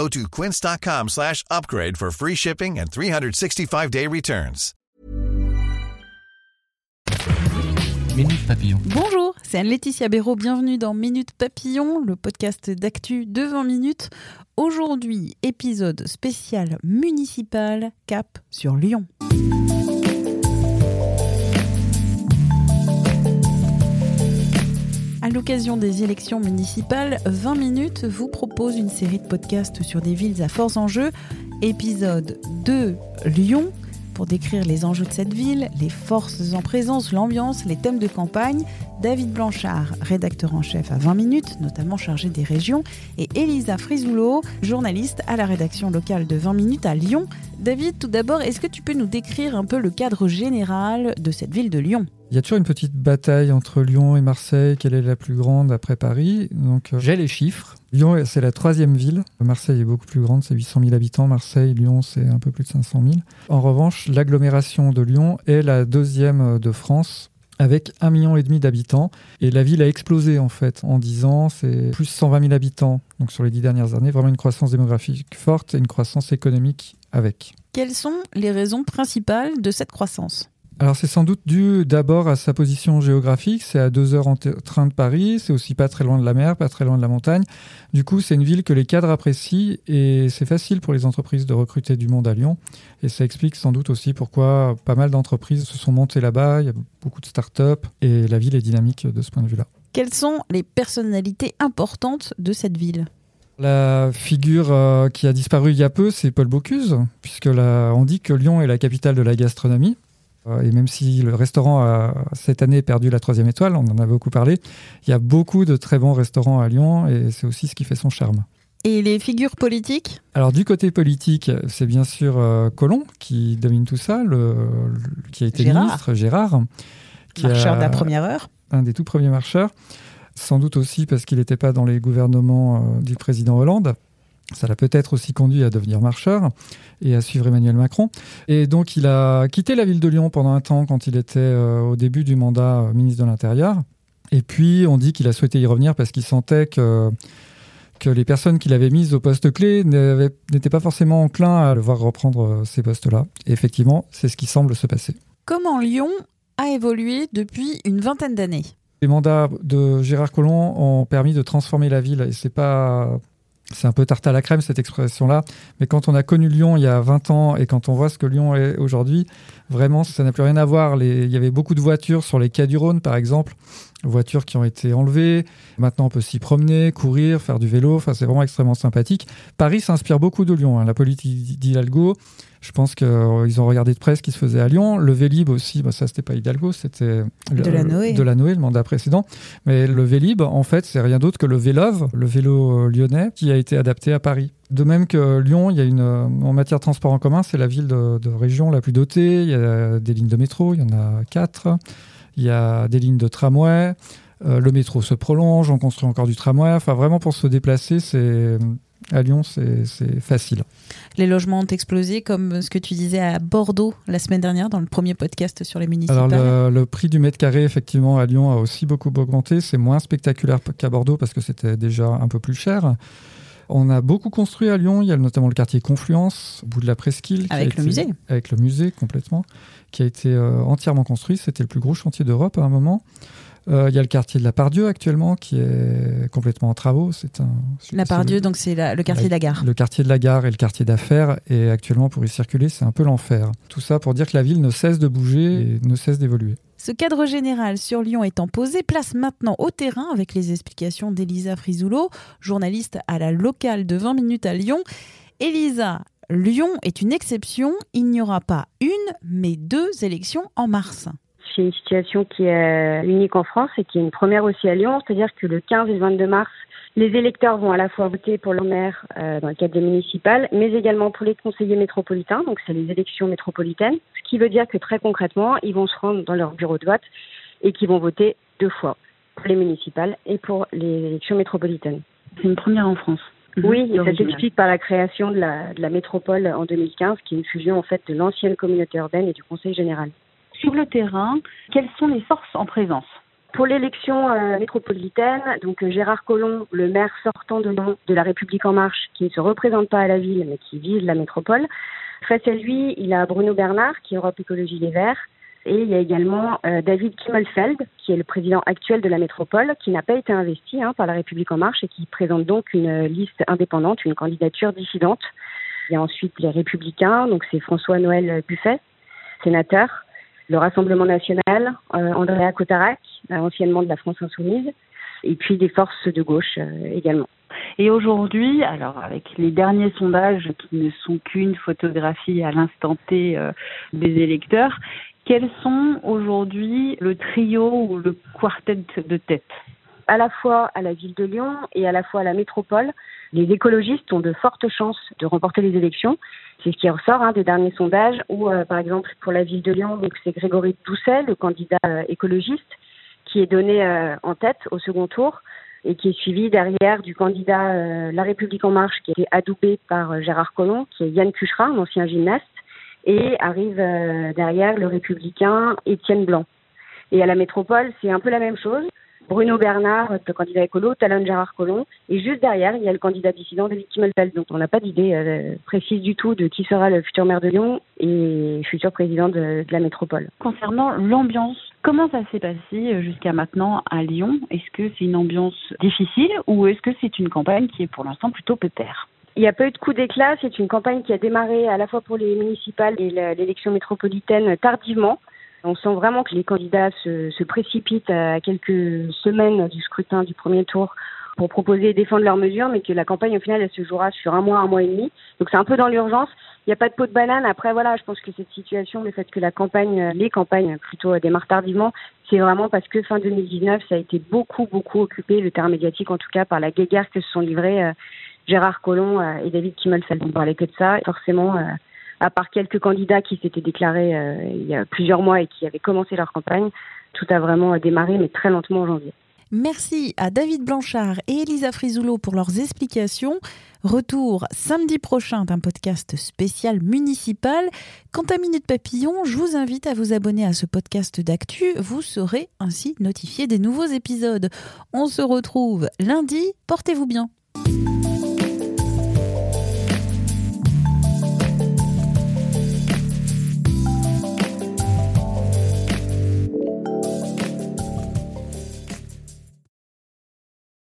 Go to quince.com slash upgrade for free shipping and 365-day returns. Minute Papillon. Bonjour, c'est Anne-Laetitia Béraud. Bienvenue dans Minute Papillon, le podcast d'actu de 20 minutes. Aujourd'hui, épisode spécial municipal Cap sur Lyon. L'occasion des élections municipales, 20 minutes vous propose une série de podcasts sur des villes à forts enjeux. Épisode 2 Lyon, pour décrire les enjeux de cette ville, les forces en présence, l'ambiance, les thèmes de campagne. David Blanchard, rédacteur en chef à 20 minutes, notamment chargé des régions, et Elisa Frisoulo, journaliste à la rédaction locale de 20 minutes à Lyon. David, tout d'abord, est-ce que tu peux nous décrire un peu le cadre général de cette ville de Lyon? Il y a toujours une petite bataille entre Lyon et Marseille. Quelle est la plus grande après Paris Donc, euh, j'ai les chiffres. Lyon, c'est la troisième ville. Marseille est beaucoup plus grande, c'est 800 000 habitants. Marseille, Lyon, c'est un peu plus de 500 000. En revanche, l'agglomération de Lyon est la deuxième de France avec un million et demi d'habitants. Et la ville a explosé en fait en 10 ans. C'est plus 120 000 habitants donc sur les dix dernières années. Vraiment une croissance démographique forte et une croissance économique avec. Quelles sont les raisons principales de cette croissance? Alors c'est sans doute dû d'abord à sa position géographique, c'est à deux heures en train de Paris, c'est aussi pas très loin de la mer, pas très loin de la montagne. Du coup c'est une ville que les cadres apprécient et c'est facile pour les entreprises de recruter du monde à Lyon. Et ça explique sans doute aussi pourquoi pas mal d'entreprises se sont montées là-bas, il y a beaucoup de start-up et la ville est dynamique de ce point de vue-là. Quelles sont les personnalités importantes de cette ville? La figure euh, qui a disparu il y a peu, c'est Paul Bocuse, puisque on dit que Lyon est la capitale de la gastronomie. Euh, et même si le restaurant a cette année perdu la troisième étoile, on en a beaucoup parlé, il y a beaucoup de très bons restaurants à Lyon et c'est aussi ce qui fait son charme. Et les figures politiques? Alors du côté politique, c'est bien sûr euh, Colomb qui domine tout ça, le, qui a été ministre, Gérard. Qui marcheur de la première heure. Un des tout premiers marcheurs. Sans doute aussi parce qu'il n'était pas dans les gouvernements euh, du président Hollande. Ça l'a peut-être aussi conduit à devenir marcheur et à suivre Emmanuel Macron. Et donc il a quitté la ville de Lyon pendant un temps quand il était euh, au début du mandat euh, ministre de l'Intérieur. Et puis on dit qu'il a souhaité y revenir parce qu'il sentait que, que les personnes qu'il avait mises au poste clé n'étaient pas forcément enclins à le voir reprendre euh, ces postes-là. Et effectivement, c'est ce qui semble se passer. Comment Lyon a évolué depuis une vingtaine d'années? Les mandats de Gérard Collomb ont permis de transformer la ville et c'est pas c'est un peu tarte à la crème cette expression-là, mais quand on a connu Lyon il y a 20 ans et quand on voit ce que Lyon est aujourd'hui, vraiment ça n'a plus rien à voir. Il y avait beaucoup de voitures sur les quais du Rhône par exemple, voitures qui ont été enlevées. Maintenant on peut s'y promener, courir, faire du vélo, enfin, c'est vraiment extrêmement sympathique. Paris s'inspire beaucoup de Lyon, hein. la politique d'Hidalgo. Je pense qu'ils euh, ont regardé de près ce qui se faisait à Lyon. Le Vélib aussi, bah ça c'était pas Hidalgo, c'était de la Noé. De la Noé, le mandat précédent. Mais le Vélib, en fait, c'est rien d'autre que le Vélove, le vélo euh, lyonnais, qui a été adapté à Paris. De même que Lyon, il y a une, euh, en matière de transport en commun, c'est la ville de, région la plus dotée. Il y a des lignes de métro, il y en a quatre. Il y a des lignes de tramway. le métro se prolonge, on construit encore du tramway. Enfin, vraiment, pour se déplacer, c'est à Lyon, c'est facile. Les logements ont explosé, comme ce que tu disais à Bordeaux la semaine dernière dans le premier podcast sur les municipales. Alors le, prix du mètre carré, effectivement, à Lyon a aussi beaucoup augmenté. C'est moins spectaculaire qu'à Bordeaux parce que c'était déjà un peu plus cher. On a beaucoup construit à Lyon. Il y a notamment le quartier Confluence, au bout de la Presqu'île. Avec le musée. Avec le musée, complètement, qui a été euh, entièrement construit. C'était le plus gros chantier d'Europe à un moment. Euh, il y a le quartier de la Pardieu actuellement qui est complètement en travaux. C'est un, la Pardieu, donc c'est le quartier de la gare. Le quartier de la gare et le quartier d'affaires. Et actuellement, pour y circuler, c'est un peu l'enfer. Tout ça pour dire que la ville ne cesse de bouger et ne cesse d'évoluer. Ce cadre général sur Lyon étant posé, place maintenant au terrain avec les explications d'Elisa Frisoulo, journaliste à la locale de 20 minutes à Lyon. Elisa, Lyon est une exception. Il n'y aura pas une, mais deux élections en mars c'est une situation qui est unique en France et qui est une première aussi à Lyon, c'est-à-dire que le 15 et le 22 mars, les électeurs vont à la fois voter pour leur maire euh, dans le cadre des municipales, mais également pour les conseillers métropolitains, donc c'est les élections métropolitaines, ce qui veut dire que très concrètement, ils vont se rendre dans leur bureau de vote et qu'ils vont voter deux fois, pour les municipales et pour les élections métropolitaines. C'est une première en France. Oui, et ça s'explique par la création de la, de la métropole en 2015, qui est une fusion en fait de l'ancienne communauté urbaine et du Conseil général. Sur le terrain, quelles sont les forces en présence? Pour l'élection euh, métropolitaine, donc euh, Gérard Collomb, le maire sortant de de la République en marche, qui ne se représente pas à la ville mais qui vise la métropole. Face à lui, il a Bruno Bernard, qui est Europe Écologie Les Verts, et il y a également euh, David Kimmelfeld, qui est le président actuel de la métropole, qui n'a pas été investi hein, par la République en marche et qui présente donc une liste indépendante, une candidature dissidente. Il y a ensuite les Républicains, donc c'est François-Noël Buffet, sénateur, le Rassemblement national, euh, Andrea Cotarac, euh, anciennement de la France insoumise, et puis des forces de gauche euh, également. Et aujourd'hui, alors avec les derniers sondages qui ne sont qu'une photographie à l'instant T des électeurs, quels sont aujourd'hui le trio ou le quartet de tête? À la fois à la ville de Lyon et à la fois à la métropole, les écologistes ont de fortes chances de remporter les élections. C'est ce qui ressort hein, des derniers sondages où, euh, par exemple, pour la ville de Lyon, c'est Grégory Doucet, le candidat euh, écologiste, qui est donné euh, en tête au second tour et qui est suivi derrière du candidat La République en marche qui a été adoubé par Gérard Collomb, qui est Yann Cuchera, un ancien gymnaste, et arrive derrière le républicain Étienne Blanc. Et à la métropole, c'est un peu la même chose. Bruno Bernard, le candidat écolo, Talon Gérard Collomb, et juste derrière, il y a le candidat dissident David Kimmelfeld. Donc on n'a pas d'idée euh, précise du tout de qui sera le futur maire de Lyon et futur président de, de la métropole. Concernant l'ambiance, comment ça s'est passé euh, jusqu'à maintenant à Lyon? Est-ce que c'est une ambiance difficile ou est-ce que c'est une campagne qui est pour l'instant plutôt pépère? Il n'y a pas eu de coup d'éclat. C'est une campagne qui a démarré à la fois pour les municipales et l'élection métropolitaine tardivement. On sent vraiment que les candidats se, se, précipitent à quelques semaines du scrutin du premier tour pour proposer et défendre leurs mesures, mais que la campagne au final elle se jouera sur un mois, un mois et demi. Donc c'est un peu dans l'urgence. Il n'y a pas de pot de banane. Après voilà, je pense que cette situation, le fait que la campagne, les campagnes plutôt démarrent tardivement, c'est vraiment parce que fin 2019, ça a été beaucoup beaucoup occupé, le terme médiatique en tout cas, par la guéguerre que se sont livrés euh, Gérard Collomb euh, et David Kimmelfeld. On parlait que de ça. Et forcément. Euh, à part quelques candidats qui s'étaient déclarés euh, il y a plusieurs mois et qui avaient commencé leur campagne, tout a vraiment démarré, mais très lentement en janvier. Merci à David Blanchard et Elisa Frisoulot pour leurs explications. Retour samedi prochain d'un podcast spécial municipal. Quant à Minute Papillon, je vous invite à vous abonner à ce podcast d'actu. Vous serez ainsi notifié des nouveaux épisodes. On se retrouve lundi. Portez-vous bien.